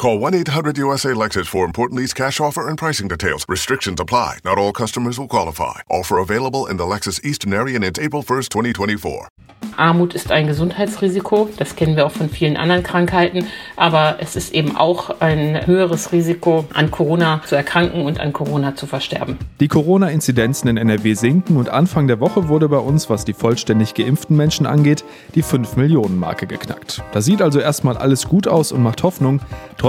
Call 1 800 USA Lexus for important lease cash offer and pricing details. Restrictions apply. Not all customers will qualify. Offer available in the Lexus Eastern area and it's April 1st, 2024. Armut ist ein Gesundheitsrisiko, das kennen wir auch von vielen anderen Krankheiten, aber es ist eben auch ein höheres Risiko, an Corona zu erkranken und an Corona zu versterben. Die Corona-Inzidenzen in NRW sinken und Anfang der Woche wurde bei uns, was die vollständig geimpften Menschen angeht, die 5-Millionen-Marke geknackt. Da sieht also erstmal alles gut aus und macht Hoffnung.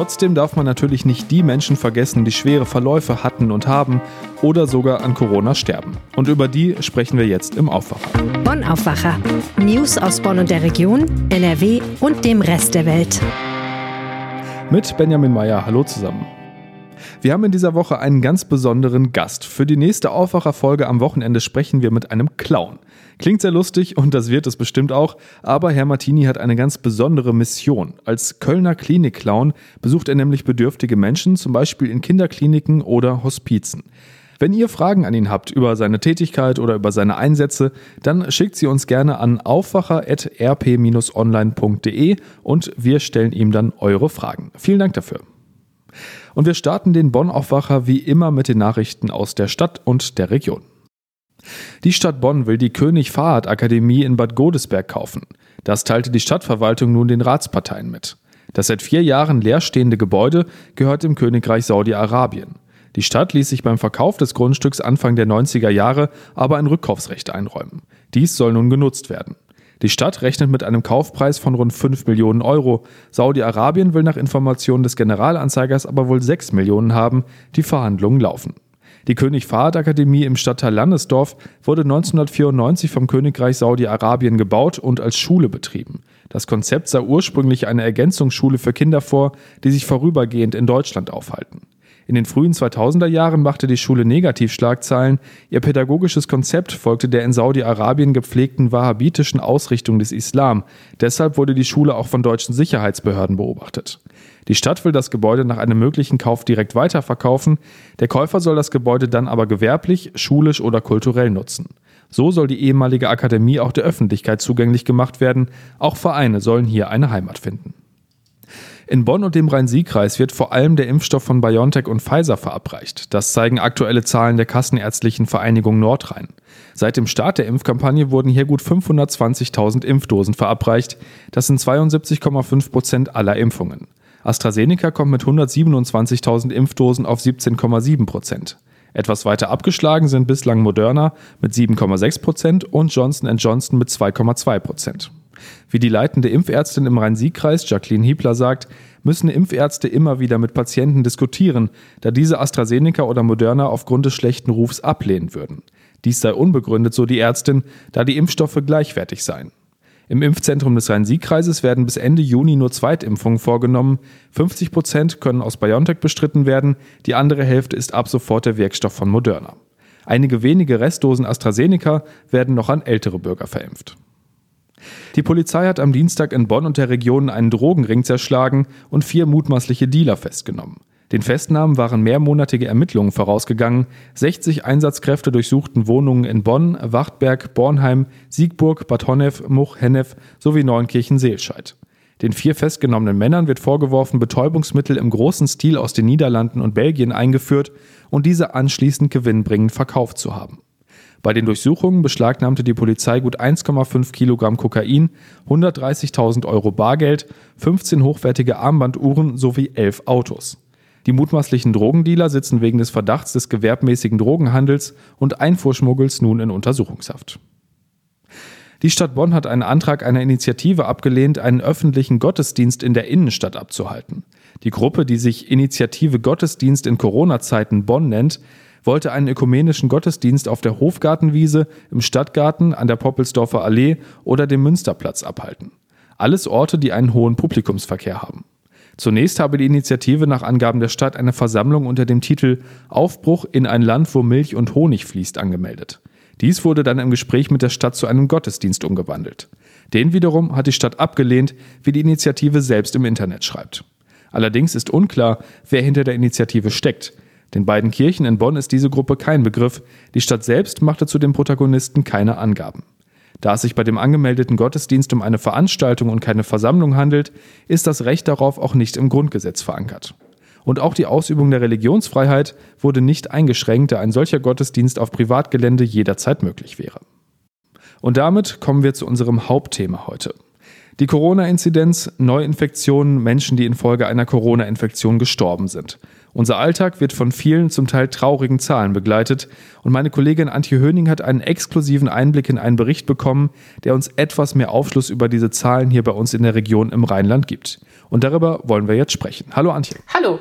Trotzdem darf man natürlich nicht die Menschen vergessen, die schwere Verläufe hatten und haben oder sogar an Corona sterben. Und über die sprechen wir jetzt im Aufwacher. Bonn Aufwacher. News aus Bonn und der Region, NRW und dem Rest der Welt. Mit Benjamin Meyer. Hallo zusammen. Wir haben in dieser Woche einen ganz besonderen Gast. Für die nächste Aufwacherfolge am Wochenende sprechen wir mit einem Clown. Klingt sehr lustig und das wird es bestimmt auch, aber Herr Martini hat eine ganz besondere Mission. Als Kölner Klinik-Clown besucht er nämlich bedürftige Menschen, zum Beispiel in Kinderkliniken oder Hospizen. Wenn ihr Fragen an ihn habt über seine Tätigkeit oder über seine Einsätze, dann schickt sie uns gerne an aufwacher.rp-online.de und wir stellen ihm dann eure Fragen. Vielen Dank dafür. Und wir starten den Bonn-Aufwacher wie immer mit den Nachrichten aus der Stadt und der Region. Die Stadt Bonn will die König Fahrrad Akademie in Bad Godesberg kaufen. Das teilte die Stadtverwaltung nun den Ratsparteien mit. Das seit vier Jahren leerstehende Gebäude gehört dem Königreich Saudi-Arabien. Die Stadt ließ sich beim Verkauf des Grundstücks Anfang der 90er Jahre aber ein Rückkaufsrecht einräumen. Dies soll nun genutzt werden. Die Stadt rechnet mit einem Kaufpreis von rund 5 Millionen Euro. Saudi-Arabien will nach Informationen des Generalanzeigers aber wohl 6 Millionen haben. Die Verhandlungen laufen. Die König Fahd Akademie im Stadtteil Landesdorf wurde 1994 vom Königreich Saudi-Arabien gebaut und als Schule betrieben. Das Konzept sah ursprünglich eine Ergänzungsschule für Kinder vor, die sich vorübergehend in Deutschland aufhalten. In den frühen 2000er Jahren machte die Schule Negativschlagzeilen. Ihr pädagogisches Konzept folgte der in Saudi-Arabien gepflegten wahhabitischen Ausrichtung des Islam. Deshalb wurde die Schule auch von deutschen Sicherheitsbehörden beobachtet. Die Stadt will das Gebäude nach einem möglichen Kauf direkt weiterverkaufen. Der Käufer soll das Gebäude dann aber gewerblich, schulisch oder kulturell nutzen. So soll die ehemalige Akademie auch der Öffentlichkeit zugänglich gemacht werden. Auch Vereine sollen hier eine Heimat finden. In Bonn und dem Rhein-Sieg-Kreis wird vor allem der Impfstoff von BioNTech und Pfizer verabreicht. Das zeigen aktuelle Zahlen der Kassenärztlichen Vereinigung Nordrhein. Seit dem Start der Impfkampagne wurden hier gut 520.000 Impfdosen verabreicht. Das sind 72,5 Prozent aller Impfungen. AstraZeneca kommt mit 127.000 Impfdosen auf 17,7 Prozent. Etwas weiter abgeschlagen sind bislang Moderna mit 7,6 Prozent und Johnson Johnson mit 2,2 Prozent. Wie die leitende Impfärztin im Rhein-Sieg-Kreis, Jacqueline Hiebler, sagt, müssen Impfärzte immer wieder mit Patienten diskutieren, da diese AstraZeneca oder Moderna aufgrund des schlechten Rufs ablehnen würden. Dies sei unbegründet, so die Ärztin, da die Impfstoffe gleichwertig seien. Im Impfzentrum des Rhein-Sieg-Kreises werden bis Ende Juni nur Zweitimpfungen vorgenommen. 50 Prozent können aus BioNTech bestritten werden, die andere Hälfte ist ab sofort der Wirkstoff von Moderna. Einige wenige Restdosen AstraZeneca werden noch an ältere Bürger verimpft. Die Polizei hat am Dienstag in Bonn und der Region einen Drogenring zerschlagen und vier mutmaßliche Dealer festgenommen. Den Festnahmen waren mehrmonatige Ermittlungen vorausgegangen. 60 Einsatzkräfte durchsuchten Wohnungen in Bonn, Wachtberg, Bornheim, Siegburg, Bad Honnef, Much, Hennef sowie Neunkirchen-Seelscheid. Den vier festgenommenen Männern wird vorgeworfen, Betäubungsmittel im großen Stil aus den Niederlanden und Belgien eingeführt und diese anschließend gewinnbringend verkauft zu haben. Bei den Durchsuchungen beschlagnahmte die Polizei gut 1,5 Kilogramm Kokain, 130.000 Euro Bargeld, 15 hochwertige Armbanduhren sowie 11 Autos. Die mutmaßlichen Drogendealer sitzen wegen des Verdachts des gewerbmäßigen Drogenhandels und Einfuhrschmuggels nun in Untersuchungshaft. Die Stadt Bonn hat einen Antrag einer Initiative abgelehnt, einen öffentlichen Gottesdienst in der Innenstadt abzuhalten. Die Gruppe, die sich Initiative Gottesdienst in Corona-Zeiten Bonn nennt, wollte einen ökumenischen Gottesdienst auf der Hofgartenwiese, im Stadtgarten, an der Poppelsdorfer Allee oder dem Münsterplatz abhalten. Alles Orte, die einen hohen Publikumsverkehr haben. Zunächst habe die Initiative nach Angaben der Stadt eine Versammlung unter dem Titel Aufbruch in ein Land, wo Milch und Honig fließt angemeldet. Dies wurde dann im Gespräch mit der Stadt zu einem Gottesdienst umgewandelt. Den wiederum hat die Stadt abgelehnt, wie die Initiative selbst im Internet schreibt. Allerdings ist unklar, wer hinter der Initiative steckt. Den beiden Kirchen in Bonn ist diese Gruppe kein Begriff. Die Stadt selbst machte zu den Protagonisten keine Angaben. Da es sich bei dem angemeldeten Gottesdienst um eine Veranstaltung und keine Versammlung handelt, ist das Recht darauf auch nicht im Grundgesetz verankert. Und auch die Ausübung der Religionsfreiheit wurde nicht eingeschränkt, da ein solcher Gottesdienst auf Privatgelände jederzeit möglich wäre. Und damit kommen wir zu unserem Hauptthema heute. Die Corona-Inzidenz, Neuinfektionen, Menschen, die infolge einer Corona-Infektion gestorben sind. Unser Alltag wird von vielen zum Teil traurigen Zahlen begleitet und meine Kollegin Antje Höning hat einen exklusiven Einblick in einen Bericht bekommen, der uns etwas mehr Aufschluss über diese Zahlen hier bei uns in der Region im Rheinland gibt. Und darüber wollen wir jetzt sprechen. Hallo Antje. Hallo.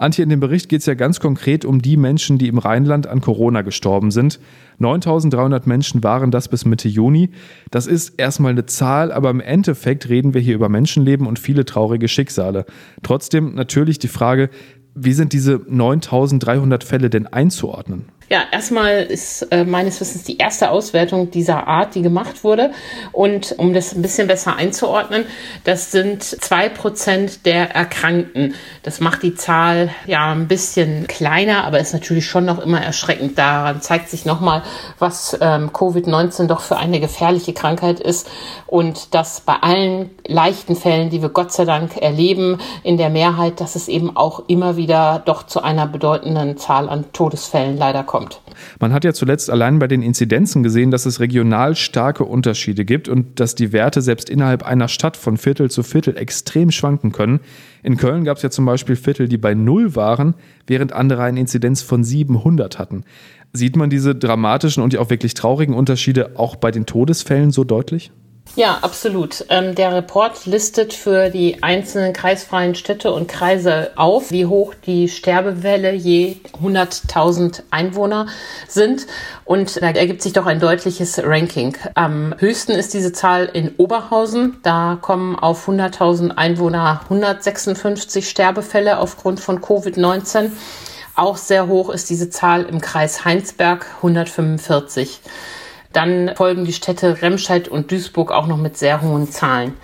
Antje, in dem Bericht geht es ja ganz konkret um die Menschen, die im Rheinland an Corona gestorben sind. 9300 Menschen waren das bis Mitte Juni. Das ist erstmal eine Zahl, aber im Endeffekt reden wir hier über Menschenleben und viele traurige Schicksale. Trotzdem natürlich die Frage, wie sind diese 9300 Fälle denn einzuordnen? Ja, erstmal ist äh, meines Wissens die erste Auswertung dieser Art, die gemacht wurde. Und um das ein bisschen besser einzuordnen, das sind zwei Prozent der Erkrankten. Das macht die Zahl ja ein bisschen kleiner, aber ist natürlich schon noch immer erschreckend. Daran zeigt sich nochmal, was ähm, Covid-19 doch für eine gefährliche Krankheit ist und dass bei allen leichten Fällen, die wir Gott sei Dank erleben, in der Mehrheit, dass es eben auch immer wieder doch zu einer bedeutenden Zahl an Todesfällen leider kommt kommt. Man hat ja zuletzt allein bei den Inzidenzen gesehen, dass es regional starke Unterschiede gibt und dass die Werte selbst innerhalb einer Stadt von Viertel zu Viertel extrem schwanken können. In Köln gab es ja zum Beispiel Viertel, die bei Null waren, während andere eine Inzidenz von 700 hatten. Sieht man diese dramatischen und ja auch wirklich traurigen Unterschiede auch bei den Todesfällen so deutlich? Ja, absolut. Ähm, der Report listet für die einzelnen kreisfreien Städte und Kreise auf, wie hoch die Sterbewelle je 100.000 Einwohner sind. Und da ergibt sich doch ein deutliches Ranking. Am höchsten ist diese Zahl in Oberhausen. Da kommen auf 100.000 Einwohner 156 Sterbefälle aufgrund von Covid-19. Auch sehr hoch ist diese Zahl im Kreis Heinsberg 145. Dann folgen die Städte Remscheid und Duisburg auch noch mit sehr hohen Zahlen.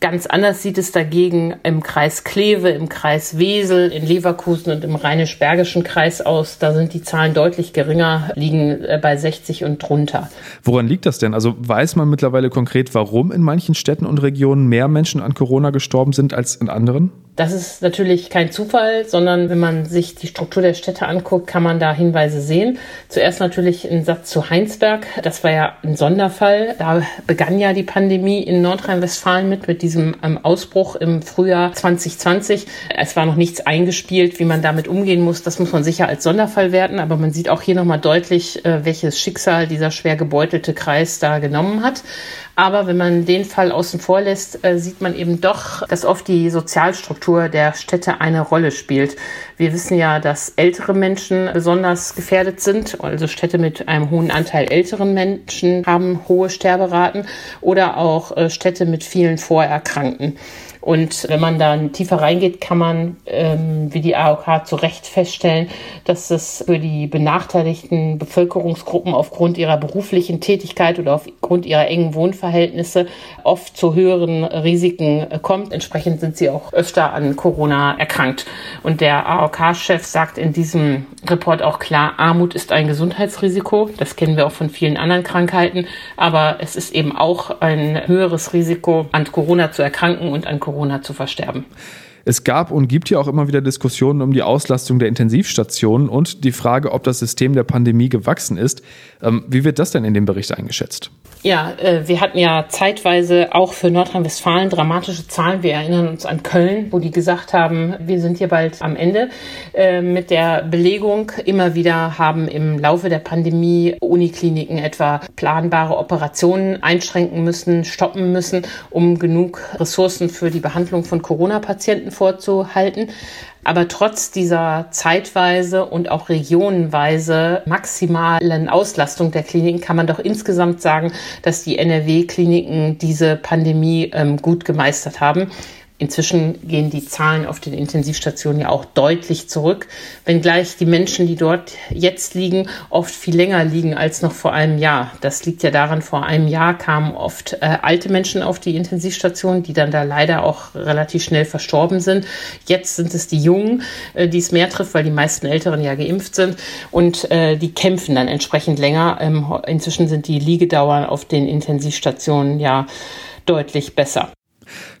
Ganz anders sieht es dagegen im Kreis Kleve, im Kreis Wesel, in Leverkusen und im Rheinisch-Bergischen Kreis aus. Da sind die Zahlen deutlich geringer, liegen äh, bei 60 und drunter. Woran liegt das denn? Also weiß man mittlerweile konkret, warum in manchen Städten und Regionen mehr Menschen an Corona gestorben sind als in anderen? Das ist natürlich kein Zufall, sondern wenn man sich die Struktur der Städte anguckt, kann man da Hinweise sehen. Zuerst natürlich ein Satz zu Heinsberg. Das war ja ein Sonderfall. Da begann ja die Pandemie in Nordrhein-Westfalen mit, mit diesem ähm, Ausbruch im Frühjahr 2020. Es war noch nichts eingespielt, wie man damit umgehen muss. Das muss man sicher als Sonderfall werten. Aber man sieht auch hier nochmal deutlich, äh, welches Schicksal dieser schwer gebeutelte Kreis da genommen hat. Aber wenn man den Fall außen vor lässt, äh, sieht man eben doch, dass oft die Sozialstruktur der Städte eine Rolle spielt. Wir wissen ja, dass ältere Menschen besonders gefährdet sind. Also Städte mit einem hohen Anteil älteren Menschen haben hohe Sterberaten oder auch äh, Städte mit vielen Vorerkrankten. Und wenn man da tiefer reingeht, kann man, ähm, wie die AOK zu Recht feststellen, dass es für die benachteiligten Bevölkerungsgruppen aufgrund ihrer beruflichen Tätigkeit oder aufgrund ihrer engen Wohnverhältnisse oft zu höheren Risiken kommt. Entsprechend sind sie auch öfter an Corona erkrankt. Und der AOK-Chef sagt in diesem Report auch klar, Armut ist ein Gesundheitsrisiko. Das kennen wir auch von vielen anderen Krankheiten. Aber es ist eben auch ein höheres Risiko, an Corona zu erkranken und an Corona zu versterben. Es gab und gibt ja auch immer wieder Diskussionen um die Auslastung der Intensivstationen und die Frage, ob das System der Pandemie gewachsen ist. Ähm, wie wird das denn in dem Bericht eingeschätzt? Ja, äh, wir hatten ja zeitweise auch für Nordrhein-Westfalen dramatische Zahlen. Wir erinnern uns an Köln, wo die gesagt haben, wir sind hier bald am Ende äh, mit der Belegung. Immer wieder haben im Laufe der Pandemie Unikliniken etwa planbare Operationen einschränken müssen, stoppen müssen, um genug Ressourcen für die Behandlung von Corona-Patienten vorzuhalten. Aber trotz dieser zeitweise und auch regionenweise maximalen Auslastung der Kliniken kann man doch insgesamt sagen, dass die NRW-Kliniken diese Pandemie ähm, gut gemeistert haben. Inzwischen gehen die Zahlen auf den Intensivstationen ja auch deutlich zurück, wenngleich die Menschen, die dort jetzt liegen, oft viel länger liegen als noch vor einem Jahr. Das liegt ja daran, vor einem Jahr kamen oft äh, alte Menschen auf die Intensivstation, die dann da leider auch relativ schnell verstorben sind. Jetzt sind es die Jungen, äh, die es mehr trifft, weil die meisten Älteren ja geimpft sind und äh, die kämpfen dann entsprechend länger. Ähm, inzwischen sind die Liegedauern auf den Intensivstationen ja deutlich besser.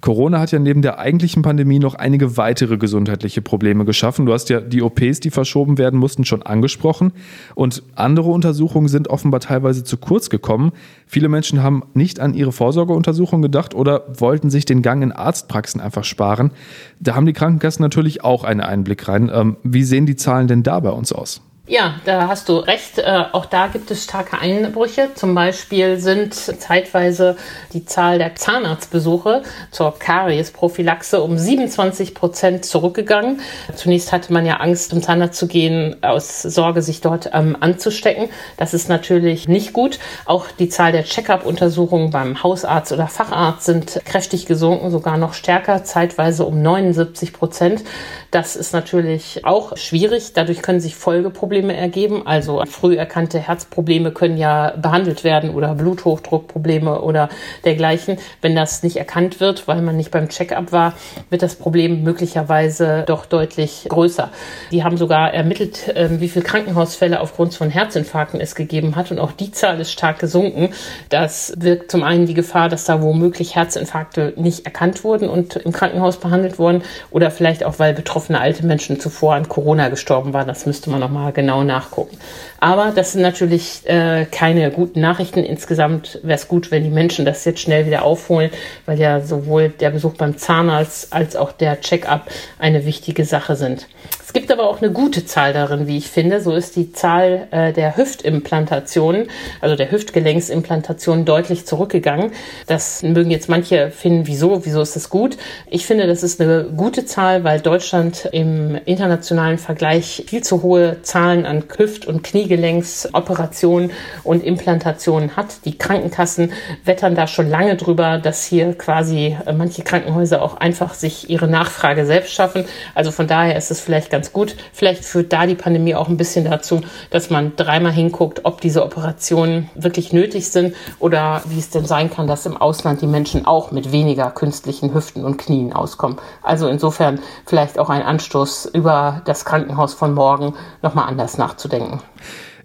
Corona hat ja neben der eigentlichen Pandemie noch einige weitere gesundheitliche Probleme geschaffen. Du hast ja die OPs, die verschoben werden mussten, schon angesprochen. Und andere Untersuchungen sind offenbar teilweise zu kurz gekommen. Viele Menschen haben nicht an ihre Vorsorgeuntersuchung gedacht oder wollten sich den Gang in Arztpraxen einfach sparen. Da haben die Krankenkassen natürlich auch einen Einblick rein. Ähm, wie sehen die Zahlen denn da bei uns aus? Ja, da hast du recht. Äh, auch da gibt es starke Einbrüche. Zum Beispiel sind zeitweise die Zahl der Zahnarztbesuche zur Kariesprophylaxe um 27 Prozent zurückgegangen. Zunächst hatte man ja Angst, zum Zahnarzt zu gehen, aus Sorge, sich dort ähm, anzustecken. Das ist natürlich nicht gut. Auch die Zahl der Check-up-Untersuchungen beim Hausarzt oder Facharzt sind kräftig gesunken, sogar noch stärker, zeitweise um 79 Prozent. Das ist natürlich auch schwierig. Dadurch können sich Folgeprobleme ergeben. Also früh erkannte Herzprobleme können ja behandelt werden oder Bluthochdruckprobleme oder dergleichen. Wenn das nicht erkannt wird, weil man nicht beim Check-up war, wird das Problem möglicherweise doch deutlich größer. Die haben sogar ermittelt, ähm, wie viele Krankenhausfälle aufgrund von Herzinfarkten es gegeben hat. Und auch die Zahl ist stark gesunken. Das wirkt zum einen die Gefahr, dass da womöglich Herzinfarkte nicht erkannt wurden und im Krankenhaus behandelt wurden oder vielleicht auch, weil Betroffene betroffene alte Menschen zuvor an Corona gestorben waren. Das müsste man nochmal genau nachgucken. Aber das sind natürlich äh, keine guten Nachrichten. Insgesamt wäre es gut, wenn die Menschen das jetzt schnell wieder aufholen, weil ja sowohl der Besuch beim Zahnarzt als auch der Check-up eine wichtige Sache sind. Es gibt aber auch eine gute Zahl darin, wie ich finde. So ist die Zahl äh, der Hüftimplantationen, also der Hüftgelenksimplantationen deutlich zurückgegangen. Das mögen jetzt manche finden, wieso, wieso ist das gut? Ich finde, das ist eine gute Zahl, weil Deutschland im internationalen Vergleich viel zu hohe Zahlen an Hüft- und Kniegelenksoperationen und Implantationen hat. Die Krankenkassen wettern da schon lange drüber, dass hier quasi äh, manche Krankenhäuser auch einfach sich ihre Nachfrage selbst schaffen. Also von daher ist es vielleicht ganz ganz gut. Vielleicht führt da die Pandemie auch ein bisschen dazu, dass man dreimal hinguckt, ob diese Operationen wirklich nötig sind oder wie es denn sein kann, dass im Ausland die Menschen auch mit weniger künstlichen Hüften und Knien auskommen. Also insofern vielleicht auch ein Anstoß über das Krankenhaus von morgen nochmal anders nachzudenken.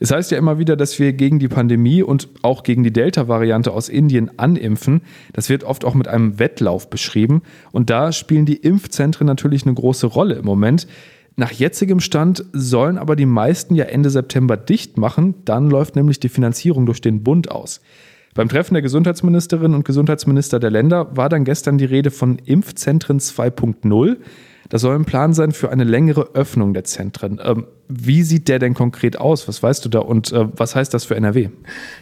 Es heißt ja immer wieder, dass wir gegen die Pandemie und auch gegen die Delta-Variante aus Indien animpfen. Das wird oft auch mit einem Wettlauf beschrieben. Und da spielen die Impfzentren natürlich eine große Rolle im Moment. Nach jetzigem Stand sollen aber die meisten ja Ende September dicht machen. Dann läuft nämlich die Finanzierung durch den Bund aus. Beim Treffen der Gesundheitsministerinnen und Gesundheitsminister der Länder war dann gestern die Rede von Impfzentren 2.0. Das soll ein Plan sein für eine längere Öffnung der Zentren. Ähm, wie sieht der denn konkret aus? Was weißt du da und äh, was heißt das für NRW?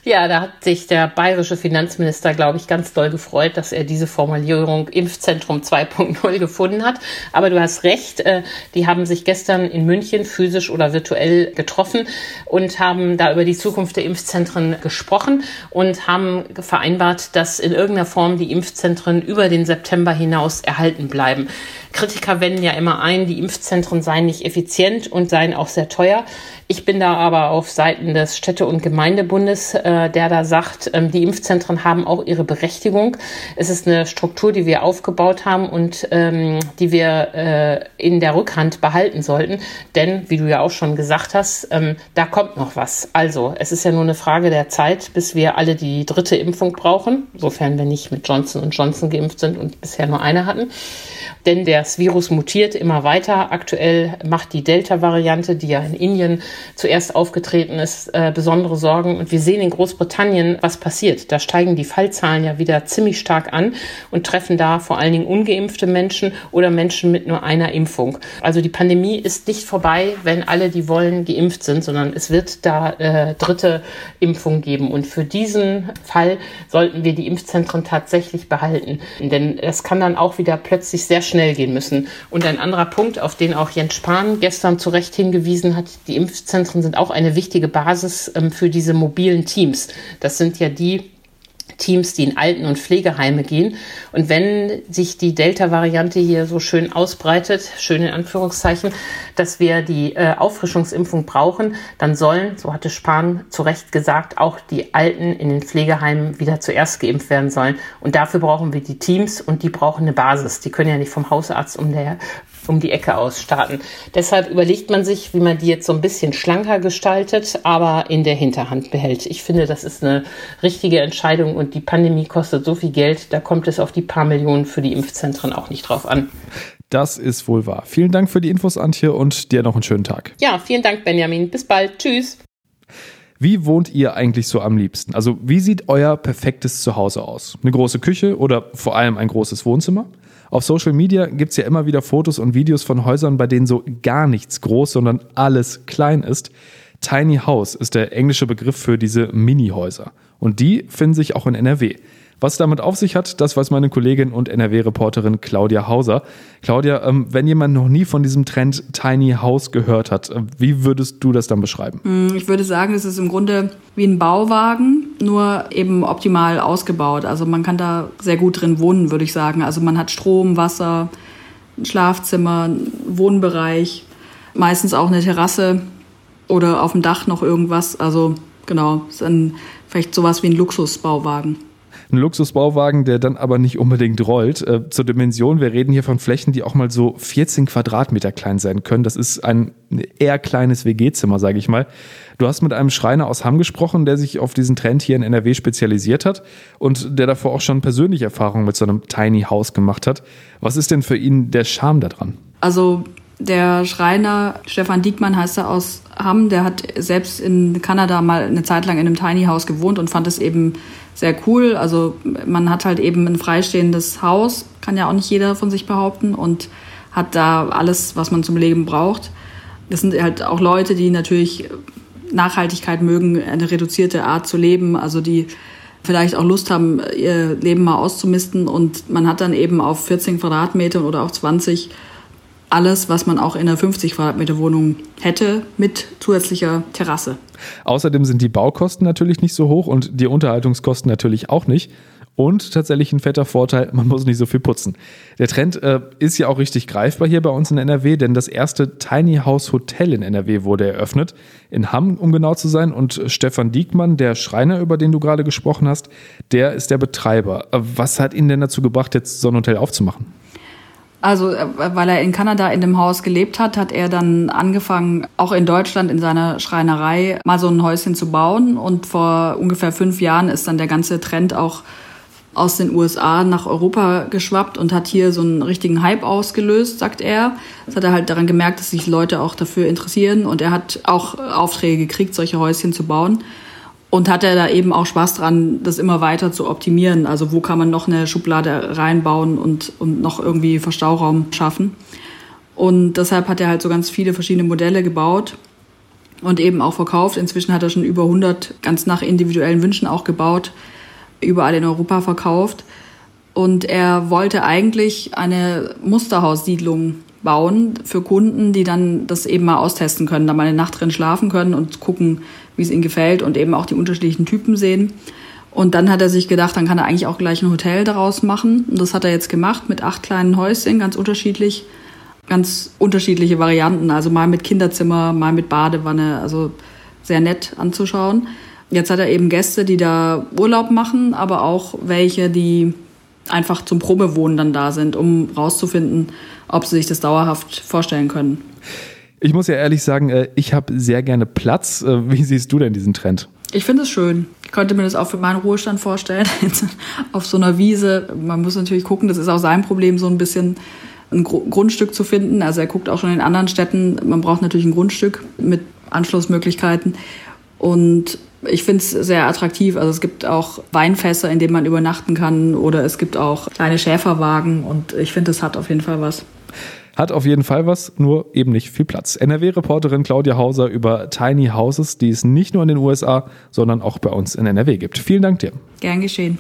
Ja, da hat sich der bayerische Finanzminister, glaube ich, ganz doll gefreut, dass er diese Formulierung Impfzentrum 2.0 gefunden hat. Aber du hast recht, äh, die haben sich gestern in München physisch oder virtuell getroffen und haben da über die Zukunft der Impfzentren gesprochen und haben vereinbart, dass in irgendeiner Form die Impfzentren über den September hinaus erhalten bleiben. Kritiker wenden ja immer ein, die Impfzentren seien nicht effizient und seien auch sehr teuer. Ich bin da aber auf Seiten des Städte- und Gemeindebundes, äh, der da sagt, ähm, die Impfzentren haben auch ihre Berechtigung. Es ist eine Struktur, die wir aufgebaut haben und ähm, die wir äh, in der Rückhand behalten sollten. Denn, wie du ja auch schon gesagt hast, ähm, da kommt noch was. Also, es ist ja nur eine Frage der Zeit, bis wir alle die dritte Impfung brauchen, sofern wir nicht mit Johnson Johnson geimpft sind und bisher nur eine hatten. Denn das Virus mutiert immer weiter. Aktuell macht die Delta-Variante, die ja in Indien zuerst aufgetreten ist, äh, besondere Sorgen. Und wir sehen in Großbritannien, was passiert. Da steigen die Fallzahlen ja wieder ziemlich stark an und treffen da vor allen Dingen ungeimpfte Menschen oder Menschen mit nur einer Impfung. Also die Pandemie ist nicht vorbei, wenn alle, die wollen, geimpft sind, sondern es wird da äh, dritte Impfung geben. Und für diesen Fall sollten wir die Impfzentren tatsächlich behalten. Denn es kann dann auch wieder plötzlich sehr schnell gehen müssen. Und ein anderer Punkt, auf den auch Jens Spahn gestern zu Recht hingewiesen hat, die Impfzentren sind auch eine wichtige Basis ähm, für diese mobilen Teams. Das sind ja die, Teams, die in Alten- und Pflegeheime gehen. Und wenn sich die Delta-Variante hier so schön ausbreitet, schön in Anführungszeichen, dass wir die äh, Auffrischungsimpfung brauchen, dann sollen, so hatte Spahn zu Recht gesagt, auch die Alten in den Pflegeheimen wieder zuerst geimpft werden sollen. Und dafür brauchen wir die Teams und die brauchen eine Basis. Die können ja nicht vom Hausarzt um, der, um die Ecke aus starten. Deshalb überlegt man sich, wie man die jetzt so ein bisschen schlanker gestaltet, aber in der Hinterhand behält. Ich finde, das ist eine richtige Entscheidung und die Pandemie kostet so viel Geld, da kommt es auf die paar Millionen für die Impfzentren auch nicht drauf an. Das ist wohl wahr. Vielen Dank für die Infos, Antje, und dir noch einen schönen Tag. Ja, vielen Dank, Benjamin. Bis bald. Tschüss. Wie wohnt ihr eigentlich so am liebsten? Also, wie sieht euer perfektes Zuhause aus? Eine große Küche oder vor allem ein großes Wohnzimmer? Auf Social Media gibt es ja immer wieder Fotos und Videos von Häusern, bei denen so gar nichts groß, sondern alles klein ist. Tiny House ist der englische Begriff für diese Mini-Häuser. Und die finden sich auch in NRW. Was damit auf sich hat, das weiß meine Kollegin und NRW-Reporterin Claudia Hauser. Claudia, ähm, wenn jemand noch nie von diesem Trend Tiny House gehört hat, äh, wie würdest du das dann beschreiben? Hm, ich würde sagen, es ist im Grunde wie ein Bauwagen, nur eben optimal ausgebaut. Also man kann da sehr gut drin wohnen, würde ich sagen. Also man hat Strom, Wasser, ein Schlafzimmer, einen Wohnbereich, meistens auch eine Terrasse oder auf dem Dach noch irgendwas. Also genau, ist ein, vielleicht sowas wie ein Luxusbauwagen. Ein Luxusbauwagen, der dann aber nicht unbedingt rollt. Äh, zur Dimension, wir reden hier von Flächen, die auch mal so 14 Quadratmeter klein sein können. Das ist ein eher kleines WG-Zimmer, sage ich mal. Du hast mit einem Schreiner aus Hamm gesprochen, der sich auf diesen Trend hier in NRW spezialisiert hat und der davor auch schon persönliche Erfahrungen mit so einem Tiny House gemacht hat. Was ist denn für ihn der Charme daran? Also der Schreiner Stefan Diekmann heißt er aus Hamm, der hat selbst in Kanada mal eine Zeit lang in einem Tiny House gewohnt und fand es eben sehr cool. Also man hat halt eben ein freistehendes Haus, kann ja auch nicht jeder von sich behaupten und hat da alles, was man zum Leben braucht. Das sind halt auch Leute, die natürlich Nachhaltigkeit mögen, eine reduzierte Art zu leben, also die vielleicht auch Lust haben, ihr Leben mal auszumisten und man hat dann eben auf 14 Quadratmetern oder auch 20 alles, was man auch in einer 50 Quadratmeter Wohnung hätte, mit zusätzlicher Terrasse. Außerdem sind die Baukosten natürlich nicht so hoch und die Unterhaltungskosten natürlich auch nicht. Und tatsächlich ein fetter Vorteil, man muss nicht so viel putzen. Der Trend äh, ist ja auch richtig greifbar hier bei uns in NRW, denn das erste Tiny House Hotel in NRW wurde eröffnet. In Hamm, um genau zu sein. Und Stefan Diekmann, der Schreiner, über den du gerade gesprochen hast, der ist der Betreiber. Äh, was hat ihn denn dazu gebracht, jetzt so ein Hotel aufzumachen? Also, äh, weil er in Kanada in dem Haus gelebt hat, hat er dann angefangen, auch in Deutschland in seiner Schreinerei mal so ein Häuschen zu bauen. Und vor ungefähr fünf Jahren ist dann der ganze Trend auch aus den USA nach Europa geschwappt und hat hier so einen richtigen Hype ausgelöst, sagt er. Das hat er halt daran gemerkt, dass sich Leute auch dafür interessieren und er hat auch Aufträge gekriegt, solche Häuschen zu bauen und hat er da eben auch Spaß dran, das immer weiter zu optimieren. Also wo kann man noch eine Schublade reinbauen und, und noch irgendwie Verstauraum schaffen. Und deshalb hat er halt so ganz viele verschiedene Modelle gebaut und eben auch verkauft. Inzwischen hat er schon über 100 ganz nach individuellen Wünschen auch gebaut, überall in Europa verkauft. Und er wollte eigentlich eine Musterhaussiedlung bauen für Kunden, die dann das eben mal austesten können, da mal eine Nacht drin schlafen können und gucken, wie es ihnen gefällt und eben auch die unterschiedlichen Typen sehen. Und dann hat er sich gedacht, dann kann er eigentlich auch gleich ein Hotel daraus machen. Und das hat er jetzt gemacht mit acht kleinen Häuschen, ganz unterschiedlich, ganz unterschiedliche Varianten. Also mal mit Kinderzimmer, mal mit Badewanne, also sehr nett anzuschauen. Jetzt hat er eben Gäste, die da Urlaub machen, aber auch welche, die einfach zum Probewohnen dann da sind, um rauszufinden, ob sie sich das dauerhaft vorstellen können. Ich muss ja ehrlich sagen, äh, ich habe sehr gerne Platz. Äh, wie siehst du denn diesen Trend? Ich finde es schön. Ich könnte mir das auch für meinen Ruhestand vorstellen, auf so einer Wiese. Man muss natürlich gucken, das ist auch sein Problem, so ein bisschen ein Grundstück zu finden. Also er guckt auch schon in anderen Städten. Man braucht natürlich ein Grundstück mit Anschlussmöglichkeiten. Und ich finde es sehr attraktiv. Also es gibt auch Weinfässer, in denen man übernachten kann. Oder es gibt auch kleine Schäferwagen. Und ich finde, es hat auf jeden Fall was. Hat auf jeden Fall was, nur eben nicht viel Platz. NRW-Reporterin Claudia Hauser über Tiny Houses, die es nicht nur in den USA, sondern auch bei uns in NRW gibt. Vielen Dank dir. Gern geschehen.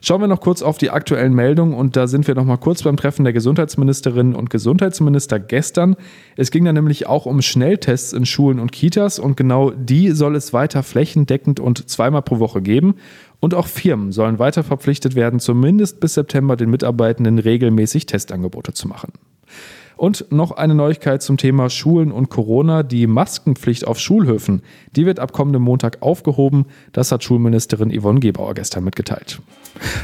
Schauen wir noch kurz auf die aktuellen Meldungen und da sind wir noch mal kurz beim Treffen der Gesundheitsministerinnen und Gesundheitsminister gestern. Es ging da nämlich auch um Schnelltests in Schulen und Kitas und genau die soll es weiter flächendeckend und zweimal pro Woche geben. Und auch Firmen sollen weiter verpflichtet werden, zumindest bis September den Mitarbeitenden regelmäßig Testangebote zu machen. Und noch eine Neuigkeit zum Thema Schulen und Corona. Die Maskenpflicht auf Schulhöfen, die wird ab kommendem Montag aufgehoben. Das hat Schulministerin Yvonne Gebauer gestern mitgeteilt.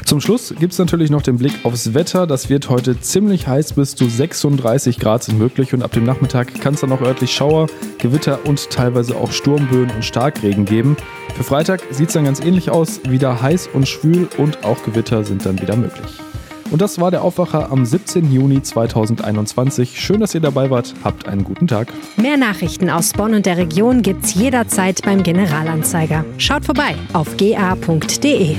Zum Schluss gibt es natürlich noch den Blick aufs Wetter. Das wird heute ziemlich heiß, bis zu 36 Grad sind möglich und ab dem Nachmittag kann es dann auch örtlich Schauer, Gewitter und teilweise auch Sturmböen und Starkregen geben. Für Freitag sieht es dann ganz ähnlich aus, wieder heiß und schwül und auch Gewitter sind dann wieder möglich. Und das war der Aufwacher am 17. Juni 2021. Schön, dass ihr dabei wart. Habt einen guten Tag. Mehr Nachrichten aus Bonn und der Region gibt's jederzeit beim Generalanzeiger. Schaut vorbei auf ga.de.